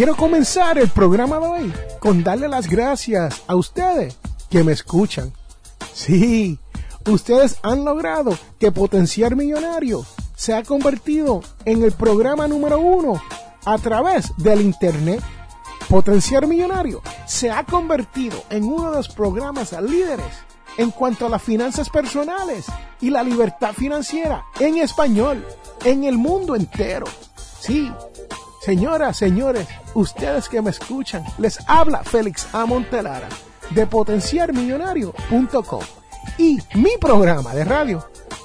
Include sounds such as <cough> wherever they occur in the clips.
Quiero comenzar el programa de hoy con darle las gracias a ustedes que me escuchan. Sí, ustedes han logrado que Potenciar Millonario se ha convertido en el programa número uno a través del Internet. Potenciar Millonario se ha convertido en uno de los programas líderes en cuanto a las finanzas personales y la libertad financiera en español en el mundo entero. Sí, señoras, señores, ustedes que me escuchan, les habla Félix A. Montelara de potenciarmillonario.com y mi programa de radio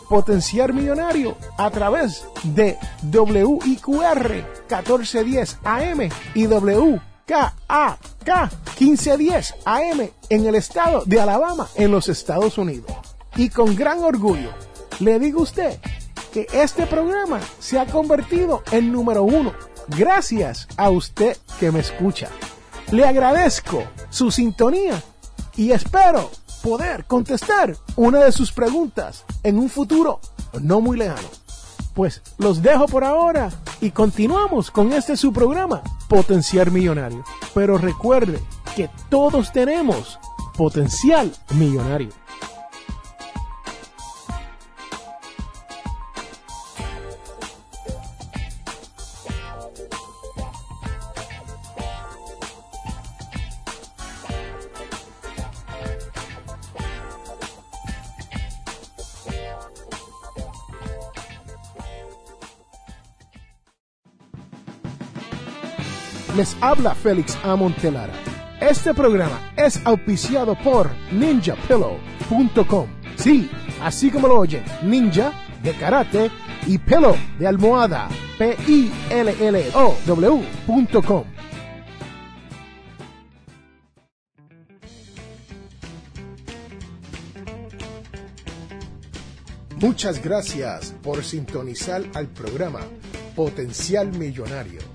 Potenciar Millonario a través de WIQR 1410 AM y WKAK 1510 AM en el estado de Alabama en los Estados Unidos. Y con gran orgullo le digo a usted que este programa se ha convertido en número uno gracias a usted que me escucha. Le agradezco su sintonía y espero poder contestar una de sus preguntas en un futuro no muy lejano. Pues los dejo por ahora y continuamos con este su programa, Potencial Millonario. Pero recuerde que todos tenemos potencial millonario. Les habla Félix A. Montelara. Este programa es auspiciado por ninjapillow.com. Sí, así como lo oyen, ninja de karate y pillow de almohada. P-I-L-L-O-W.com. Muchas gracias por sintonizar al programa Potencial Millonario.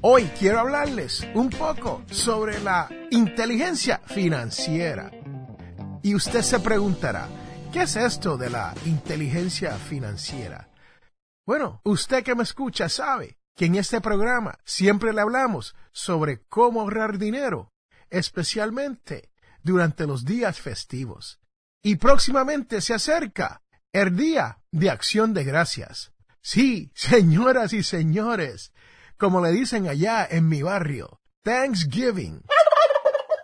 Hoy quiero hablarles un poco sobre la inteligencia financiera. Y usted se preguntará, ¿qué es esto de la inteligencia financiera? Bueno, usted que me escucha sabe que en este programa siempre le hablamos sobre cómo ahorrar dinero, especialmente durante los días festivos. Y próximamente se acerca el Día de Acción de Gracias. Sí, señoras y señores, como le dicen allá en mi barrio, Thanksgiving.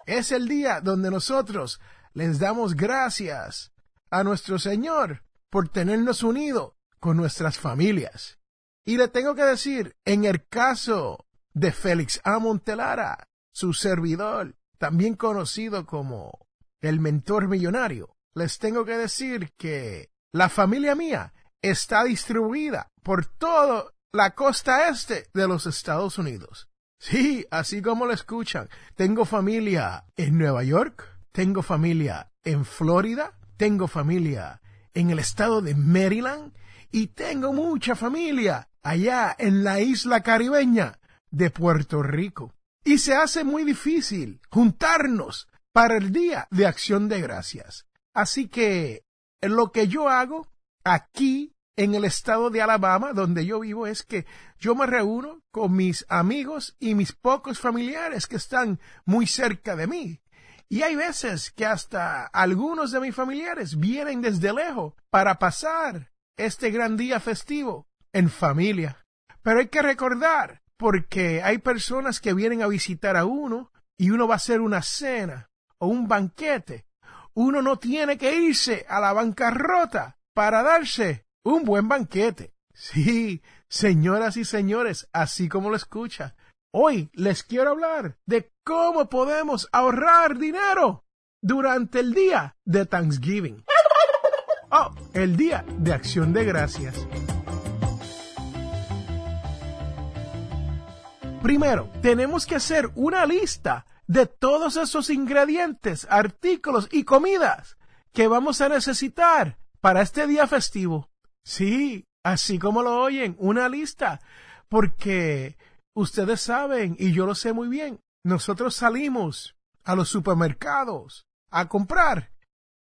Es el día donde nosotros les damos gracias a nuestro Señor por tenernos unidos con nuestras familias. Y le tengo que decir, en el caso de Félix A. Montelara, su servidor, también conocido como el mentor millonario, les tengo que decir que la familia mía está distribuida por toda la costa este de los Estados Unidos. Sí, así como lo escuchan. Tengo familia en Nueva York, tengo familia en Florida, tengo familia en el estado de Maryland y tengo mucha familia allá en la isla caribeña de Puerto Rico. Y se hace muy difícil juntarnos para el Día de Acción de Gracias. Así que lo que yo hago aquí en el estado de Alabama, donde yo vivo, es que yo me reúno con mis amigos y mis pocos familiares que están muy cerca de mí. Y hay veces que hasta algunos de mis familiares vienen desde lejos para pasar este gran día festivo en familia. Pero hay que recordar, porque hay personas que vienen a visitar a uno y uno va a hacer una cena o un banquete. Uno no tiene que irse a la bancarrota para darse un buen banquete. Sí, señoras y señores, así como lo escucha. Hoy les quiero hablar de cómo podemos ahorrar dinero durante el día de Thanksgiving. Oh, el día de acción de gracias. Primero, tenemos que hacer una lista de todos esos ingredientes, artículos y comidas que vamos a necesitar para este día festivo. Sí, así como lo oyen, una lista, porque ustedes saben, y yo lo sé muy bien, nosotros salimos a los supermercados a comprar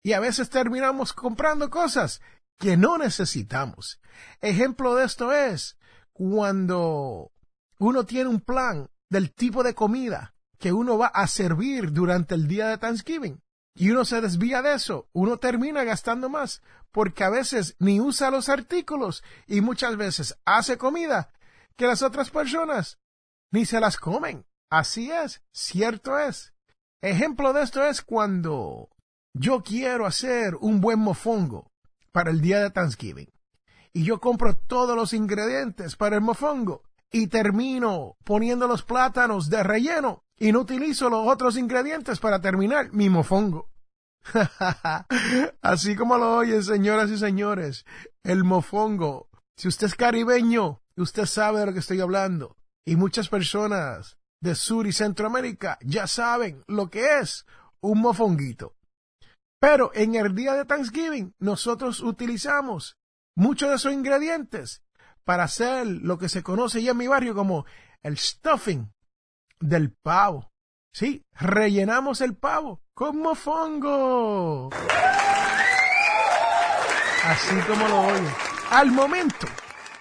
y a veces terminamos comprando cosas que no necesitamos. Ejemplo de esto es cuando uno tiene un plan del tipo de comida que uno va a servir durante el día de Thanksgiving y uno se desvía de eso, uno termina gastando más porque a veces ni usa los artículos y muchas veces hace comida que las otras personas ni se las comen. Así es, cierto es. Ejemplo de esto es cuando yo quiero hacer un buen mofongo para el día de Thanksgiving y yo compro todos los ingredientes para el mofongo y termino poniendo los plátanos de relleno y no utilizo los otros ingredientes para terminar mi mofongo. <laughs> Así como lo oyen, señoras y señores, el mofongo. Si usted es caribeño, usted sabe de lo que estoy hablando. Y muchas personas de Sur y Centroamérica ya saben lo que es un mofonguito. Pero en el día de Thanksgiving nosotros utilizamos muchos de esos ingredientes para hacer lo que se conoce ya en mi barrio como el stuffing del pavo. Sí, rellenamos el pavo con mofongo. Así como lo oye. Al momento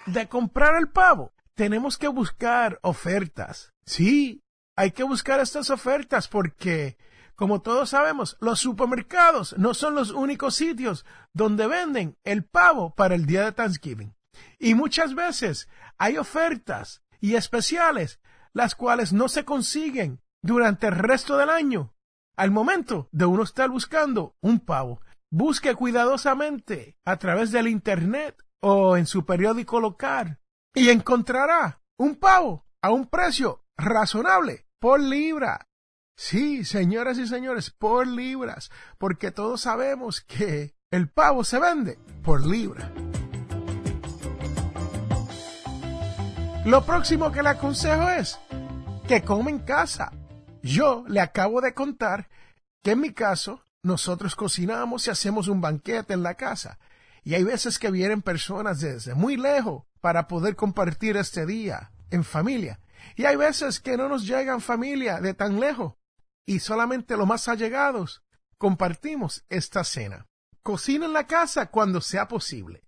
de comprar el pavo, tenemos que buscar ofertas. Sí, hay que buscar estas ofertas porque, como todos sabemos, los supermercados no son los únicos sitios donde venden el pavo para el día de Thanksgiving. Y muchas veces hay ofertas y especiales las cuales no se consiguen durante el resto del año. Al momento de uno estar buscando un pavo, busque cuidadosamente a través del Internet o en su periódico local y encontrará un pavo a un precio razonable por libra. Sí, señoras y señores, por libras, porque todos sabemos que el pavo se vende por libra. Lo próximo que le aconsejo es que come en casa. Yo le acabo de contar que en mi caso nosotros cocinamos y hacemos un banquete en la casa. Y hay veces que vienen personas desde muy lejos para poder compartir este día en familia. Y hay veces que no nos llegan familia de tan lejos y solamente los más allegados compartimos esta cena. Cocina en la casa cuando sea posible.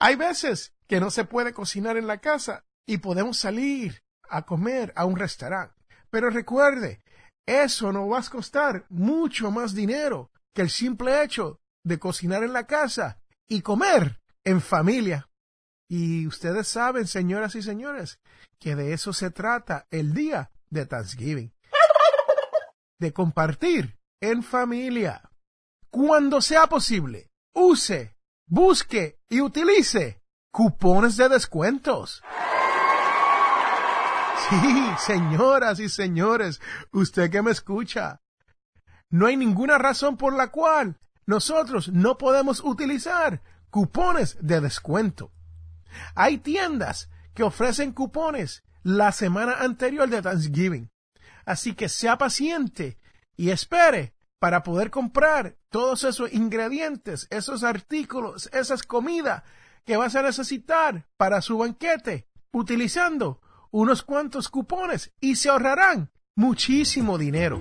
Hay veces que no se puede cocinar en la casa y podemos salir a comer a un restaurante. Pero recuerde, eso nos va a costar mucho más dinero que el simple hecho de cocinar en la casa y comer en familia. Y ustedes saben, señoras y señores, que de eso se trata el día de Thanksgiving. De compartir en familia. Cuando sea posible, use, busque y utilice cupones de descuentos. Sí, señoras y señores, usted que me escucha, no hay ninguna razón por la cual nosotros no podemos utilizar cupones de descuento. Hay tiendas que ofrecen cupones la semana anterior de Thanksgiving. Así que sea paciente y espere para poder comprar todos esos ingredientes, esos artículos, esas comidas que vas a necesitar para su banquete, utilizando unos cuantos cupones y se ahorrarán muchísimo dinero.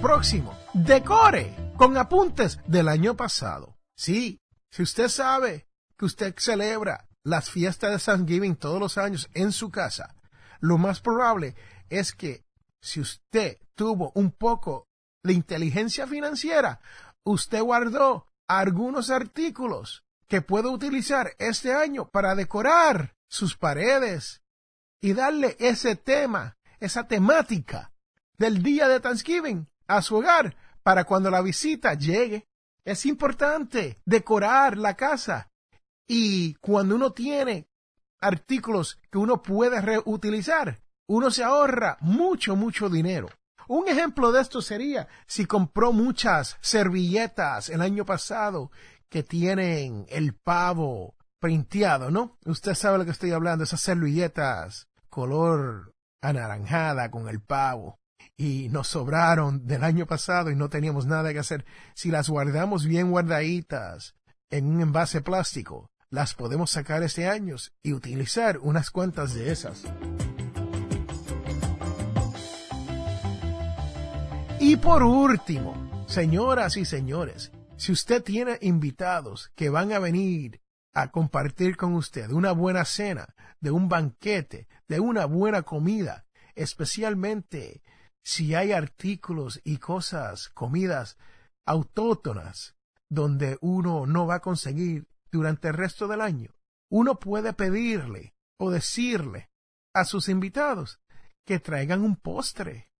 Próximo, decore con apuntes del año pasado. Sí, si usted sabe que usted celebra las fiestas de Thanksgiving todos los años en su casa, lo más probable es que si usted tuvo un poco de inteligencia financiera, usted guardó algunos artículos que puede utilizar este año para decorar sus paredes y darle ese tema, esa temática del día de Thanksgiving a su hogar para cuando la visita llegue. Es importante decorar la casa y cuando uno tiene artículos que uno puede reutilizar, uno se ahorra mucho, mucho dinero. Un ejemplo de esto sería si compró muchas servilletas el año pasado que tienen el pavo printeado, ¿no? Usted sabe lo que estoy hablando, esas servilletas color anaranjada con el pavo. Y nos sobraron del año pasado y no teníamos nada que hacer. Si las guardamos bien guardaditas en un envase plástico, las podemos sacar este año y utilizar unas cuantas de esas. Y por último, señoras y señores, si usted tiene invitados que van a venir a compartir con usted una buena cena, de un banquete, de una buena comida, especialmente si hay artículos y cosas, comidas autóctonas, donde uno no va a conseguir durante el resto del año, uno puede pedirle o decirle a sus invitados que traigan un postre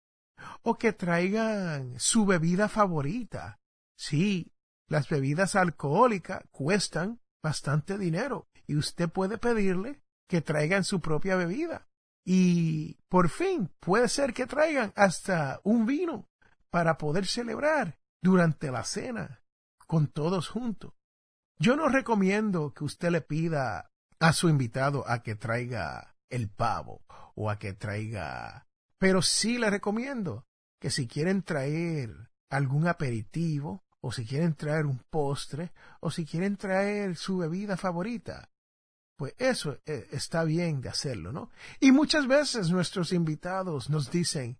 o que traigan su bebida favorita. Sí, las bebidas alcohólicas cuestan bastante dinero y usted puede pedirle que traigan su propia bebida. Y por fin puede ser que traigan hasta un vino para poder celebrar durante la cena con todos juntos. Yo no recomiendo que usted le pida a su invitado a que traiga el pavo o a que traiga pero sí le recomiendo que si quieren traer algún aperitivo, o si quieren traer un postre, o si quieren traer su bebida favorita, pues eso eh, está bien de hacerlo, ¿no? Y muchas veces nuestros invitados nos dicen,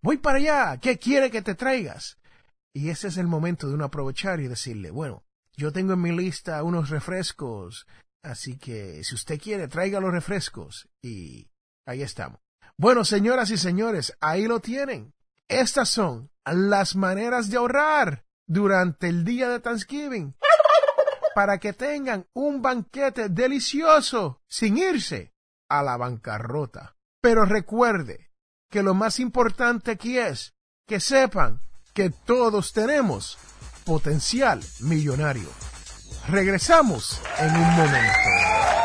voy para allá, ¿qué quiere que te traigas? Y ese es el momento de uno aprovechar y decirle, bueno, yo tengo en mi lista unos refrescos, así que si usted quiere, traiga los refrescos y ahí estamos. Bueno, señoras y señores, ahí lo tienen. Estas son las maneras de ahorrar durante el día de Thanksgiving para que tengan un banquete delicioso sin irse a la bancarrota. Pero recuerde que lo más importante aquí es que sepan que todos tenemos potencial millonario. Regresamos en un momento.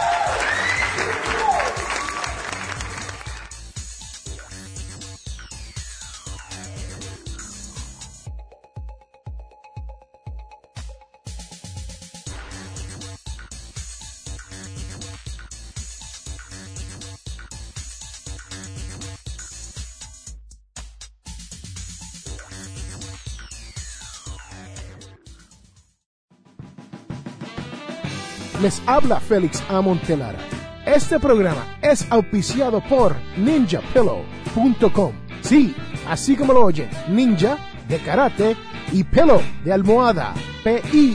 Les habla Félix Amontelara. Este programa es auspiciado por ninjapillow.com. Sí, así como lo oyen, ninja de karate y pillow de almohada. P-I-L-L-O-W.com.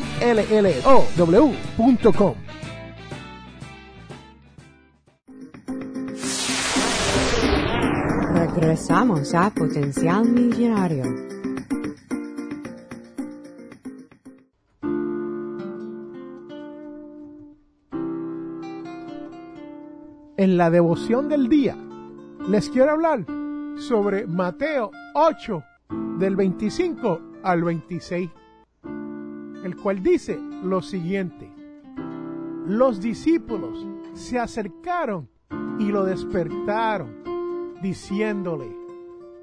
Regresamos a Potencial Millonario. En la devoción del día les quiero hablar sobre Mateo 8 del 25 al 26, el cual dice lo siguiente. Los discípulos se acercaron y lo despertaron, diciéndole,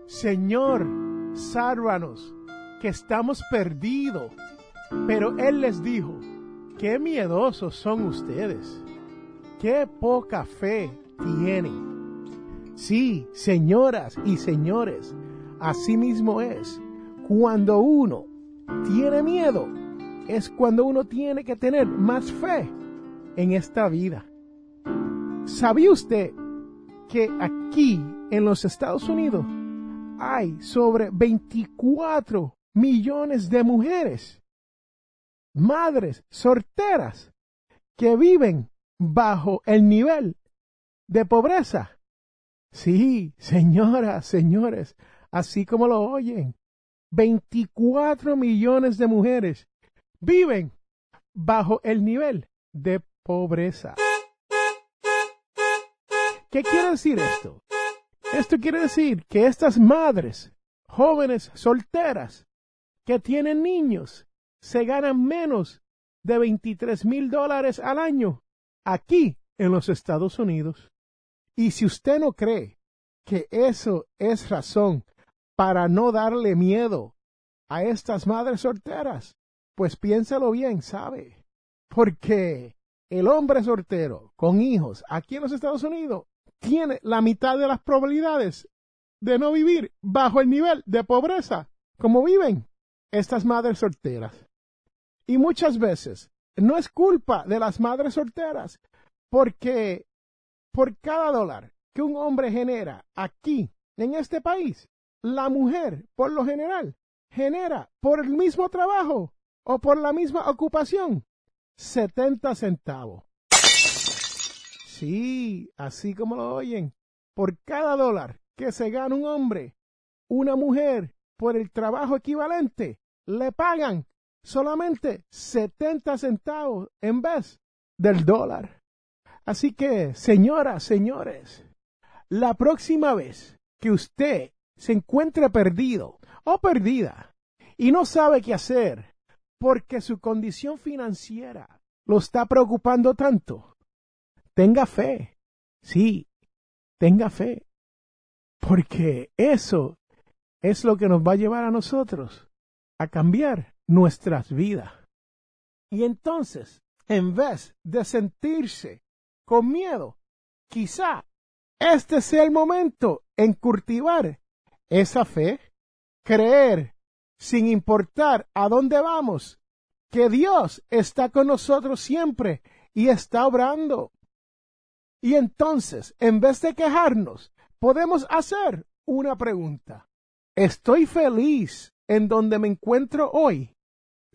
Señor, sálvanos, que estamos perdidos. Pero Él les dijo, qué miedosos son ustedes, qué poca fe tienen. Sí, señoras y señores, así mismo es. Cuando uno tiene miedo, es cuando uno tiene que tener más fe en esta vida. ¿Sabía usted que aquí en los Estados Unidos hay sobre 24 millones de mujeres, madres solteras, que viven bajo el nivel de pobreza. Sí, señoras, señores, así como lo oyen, 24 millones de mujeres viven bajo el nivel de pobreza. ¿Qué quiere decir esto? Esto quiere decir que estas madres, jóvenes solteras, que tienen niños, se ganan menos de 23 mil dólares al año aquí en los Estados Unidos. Y si usted no cree que eso es razón para no darle miedo a estas madres solteras, pues piénsalo bien, ¿sabe? Porque el hombre soltero con hijos aquí en los Estados Unidos tiene la mitad de las probabilidades de no vivir bajo el nivel de pobreza como viven estas madres solteras. Y muchas veces no es culpa de las madres solteras, porque por cada dólar que un hombre genera aquí, en este país, la mujer, por lo general, genera por el mismo trabajo o por la misma ocupación 70 centavos. Sí, así como lo oyen, por cada dólar que se gana un hombre, una mujer, por el trabajo equivalente, le pagan solamente 70 centavos en vez del dólar. Así que, señoras, señores, la próxima vez que usted se encuentre perdido o perdida y no sabe qué hacer porque su condición financiera lo está preocupando tanto, tenga fe. Sí, tenga fe. Porque eso es lo que nos va a llevar a nosotros a cambiar nuestras vidas. Y entonces, en vez de sentirse con miedo, quizá este sea el momento en cultivar esa fe, creer sin importar a dónde vamos, que Dios está con nosotros siempre y está obrando. Y entonces, en vez de quejarnos, podemos hacer una pregunta. ¿Estoy feliz en donde me encuentro hoy?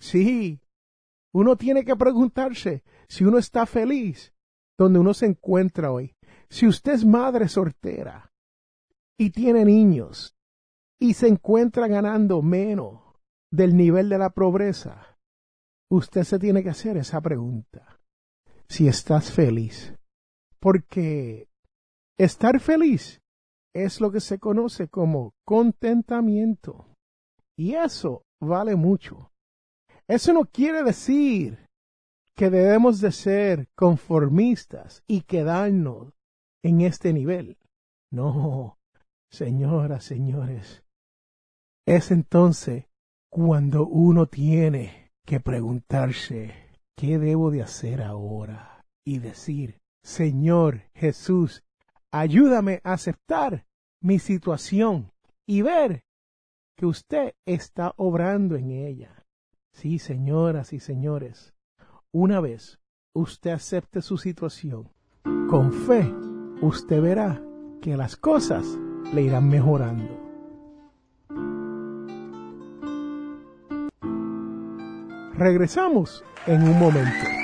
Sí. Uno tiene que preguntarse si uno está feliz donde uno se encuentra hoy. Si usted es madre soltera y tiene niños y se encuentra ganando menos del nivel de la pobreza, usted se tiene que hacer esa pregunta. Si estás feliz. Porque estar feliz es lo que se conoce como contentamiento. Y eso vale mucho. Eso no quiere decir que debemos de ser conformistas y quedarnos en este nivel. No, señoras, señores. Es entonces cuando uno tiene que preguntarse, ¿qué debo de hacer ahora? Y decir, Señor Jesús, ayúdame a aceptar mi situación y ver que usted está obrando en ella. Sí, señoras y señores, una vez usted acepte su situación, con fe, usted verá que las cosas le irán mejorando. Regresamos en un momento.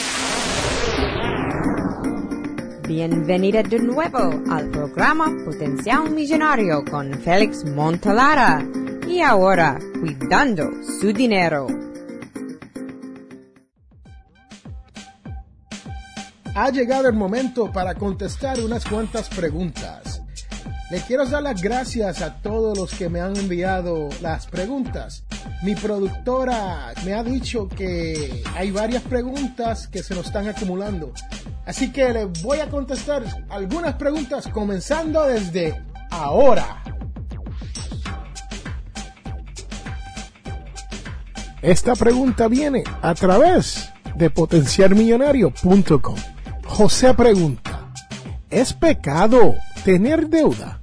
Bienvenida de nuevo al programa Potencial Millonario con Félix Montalara. Y ahora, cuidando su dinero. Ha llegado el momento para contestar unas cuantas preguntas. Le quiero dar las gracias a todos los que me han enviado las preguntas. Mi productora me ha dicho que hay varias preguntas que se nos están acumulando. Así que le voy a contestar algunas preguntas comenzando desde ahora. Esta pregunta viene a través de potenciarmillonario.com. José pregunta, ¿es pecado tener deuda?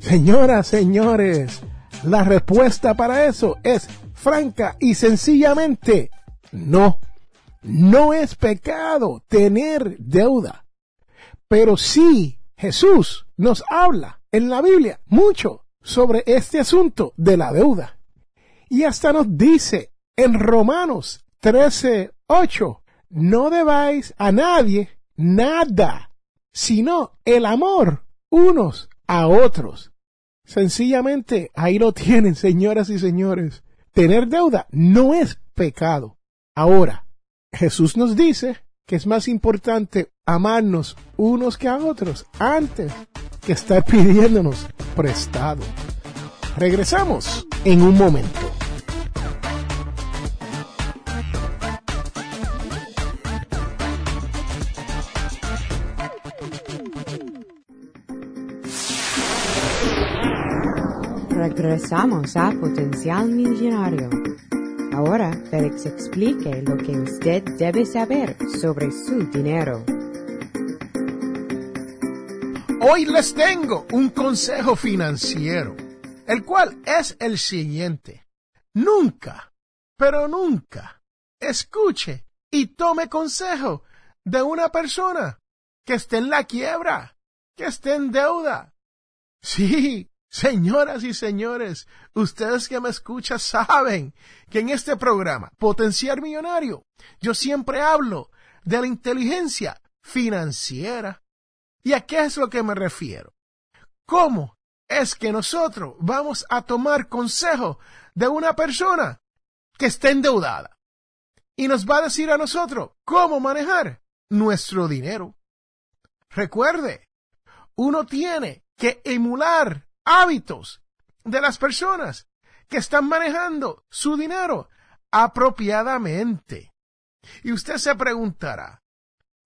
Señoras, señores, la respuesta para eso es franca y sencillamente no. No es pecado tener deuda. Pero sí, Jesús nos habla en la Biblia mucho sobre este asunto de la deuda. Y hasta nos dice en Romanos 13, 8, no debáis a nadie nada, sino el amor unos a otros. Sencillamente, ahí lo tienen, <laughs> señoras y señores. Tener deuda no es pecado. Ahora, Jesús nos dice que es más importante amarnos unos que a otros antes que estar <laughs> pidiéndonos prestado. Regresamos en un momento. Regresamos a Potencial Millonario. Ahora Félix explique lo que usted debe saber sobre su dinero. Hoy les tengo un consejo financiero, el cual es el siguiente. Nunca, pero nunca, escuche y tome consejo de una persona que esté en la quiebra, que esté en deuda. Sí, Señoras y señores, ustedes que me escuchan saben que en este programa, Potenciar Millonario, yo siempre hablo de la inteligencia financiera. ¿Y a qué es lo que me refiero? ¿Cómo es que nosotros vamos a tomar consejo de una persona que está endeudada? Y nos va a decir a nosotros cómo manejar nuestro dinero. Recuerde, uno tiene que emular hábitos de las personas que están manejando su dinero apropiadamente. Y usted se preguntará,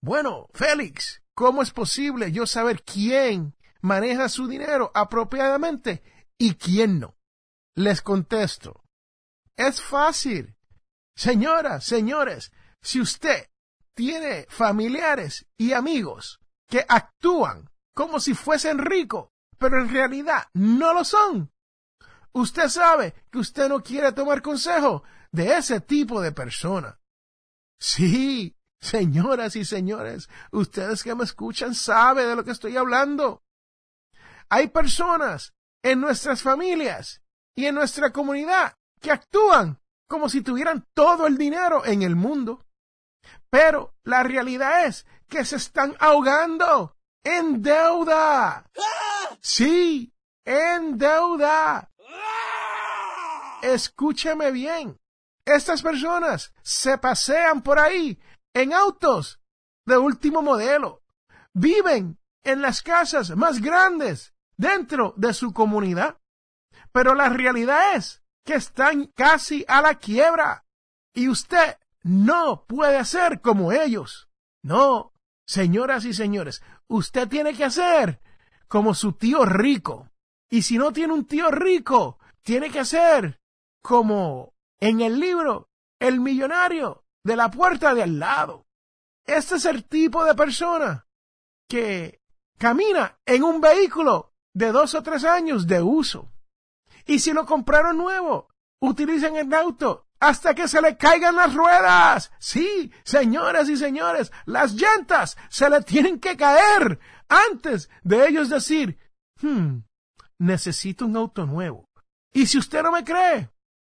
bueno, Félix, ¿cómo es posible yo saber quién maneja su dinero apropiadamente y quién no? Les contesto, es fácil. Señoras, señores, si usted tiene familiares y amigos que actúan como si fuesen ricos, pero en realidad no lo son. Usted sabe que usted no quiere tomar consejo de ese tipo de persona. Sí, señoras y señores, ustedes que me escuchan saben de lo que estoy hablando. Hay personas en nuestras familias y en nuestra comunidad que actúan como si tuvieran todo el dinero en el mundo. Pero la realidad es que se están ahogando en deuda. Sí, en deuda. Escúcheme bien. Estas personas se pasean por ahí en autos de último modelo. Viven en las casas más grandes dentro de su comunidad. Pero la realidad es que están casi a la quiebra. Y usted no puede ser como ellos. No, señoras y señores, usted tiene que hacer como su tío rico. Y si no tiene un tío rico, tiene que ser como en el libro El millonario de la puerta de al lado. Este es el tipo de persona que camina en un vehículo de dos o tres años de uso. Y si lo compraron nuevo, utilicen el auto hasta que se le caigan las ruedas. Sí, señoras y señores, las llantas se le tienen que caer antes de ellos decir, hmm, necesito un auto nuevo. Y si usted no me cree,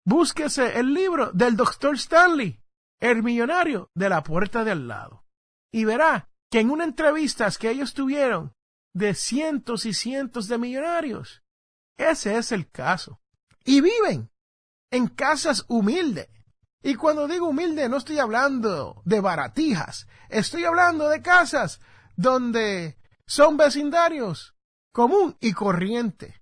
búsquese el libro del doctor Stanley, el millonario de la puerta de al lado. Y verá que en una entrevista que ellos tuvieron de cientos y cientos de millonarios, ese es el caso. Y viven en casas humildes. Y cuando digo humilde no estoy hablando de baratijas, estoy hablando de casas donde son vecindarios común y corriente.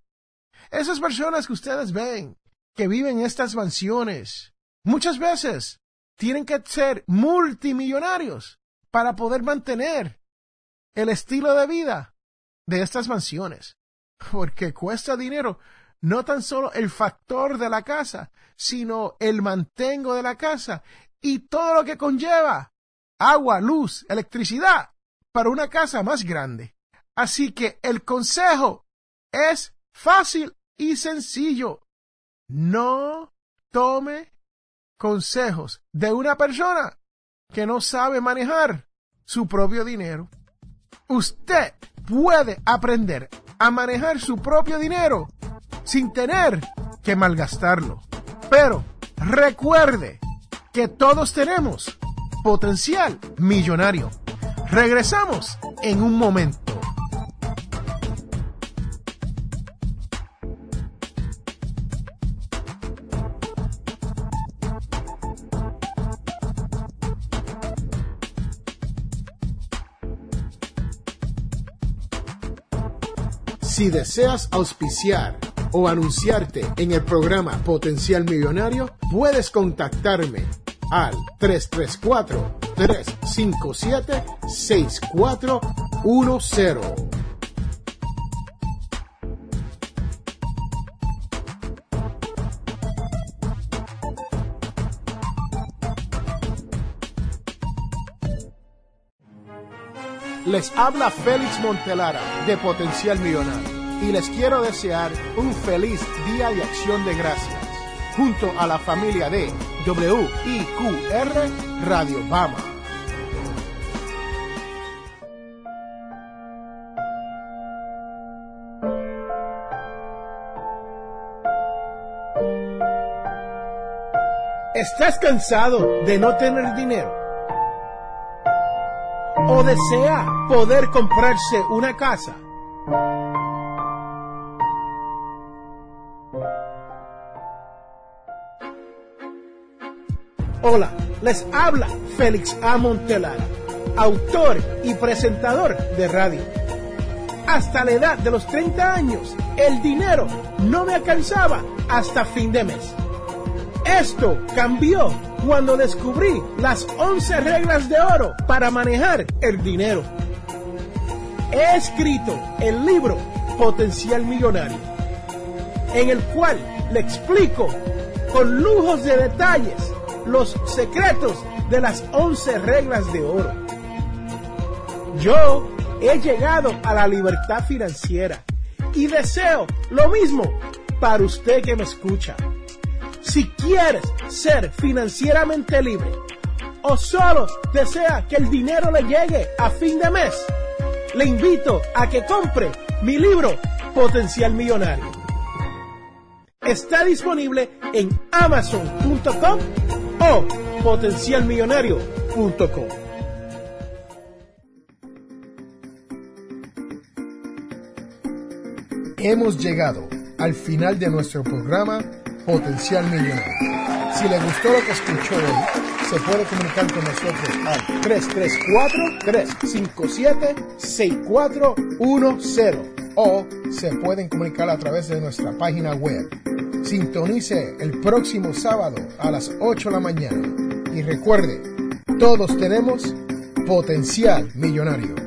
Esas personas que ustedes ven que viven en estas mansiones, muchas veces tienen que ser multimillonarios para poder mantener el estilo de vida de estas mansiones, porque cuesta dinero no tan solo el factor de la casa, sino el mantengo de la casa y todo lo que conlleva agua, luz, electricidad para una casa más grande. Así que el consejo es fácil y sencillo. No tome consejos de una persona que no sabe manejar su propio dinero. Usted puede aprender a manejar su propio dinero sin tener que malgastarlo. Pero recuerde que todos tenemos potencial millonario. Regresamos en un momento. Si deseas auspiciar o anunciarte en el programa Potencial Millonario, puedes contactarme al 334-357-6410. Les habla Félix Montelara de Potencial Millonario y les quiero desear un feliz día de acción de gracias junto a la familia de WIQR Radio Bama. ¿Estás cansado de no tener dinero? ¿O desea poder comprarse una casa? Hola, les habla Félix A. Montelara, autor y presentador de radio. Hasta la edad de los 30 años, el dinero no me alcanzaba hasta fin de mes. Esto cambió cuando descubrí las 11 reglas de oro para manejar el dinero. He escrito el libro Potencial Millonario, en el cual le explico con lujos de detalles los secretos de las 11 reglas de oro. Yo he llegado a la libertad financiera y deseo lo mismo para usted que me escucha. Si quieres ser financieramente libre o solo desea que el dinero le llegue a fin de mes, le invito a que compre mi libro Potencial Millonario. Está disponible en amazon.com o potencialmillonario.com. Hemos llegado al final de nuestro programa Potencial Millonario. Si le gustó lo que escuchó hoy, se puede comunicar con nosotros al 334-357-6410 o se pueden comunicar a través de nuestra página web Sintonice el próximo sábado a las 8 de la mañana. Y recuerde, todos tenemos potencial millonario.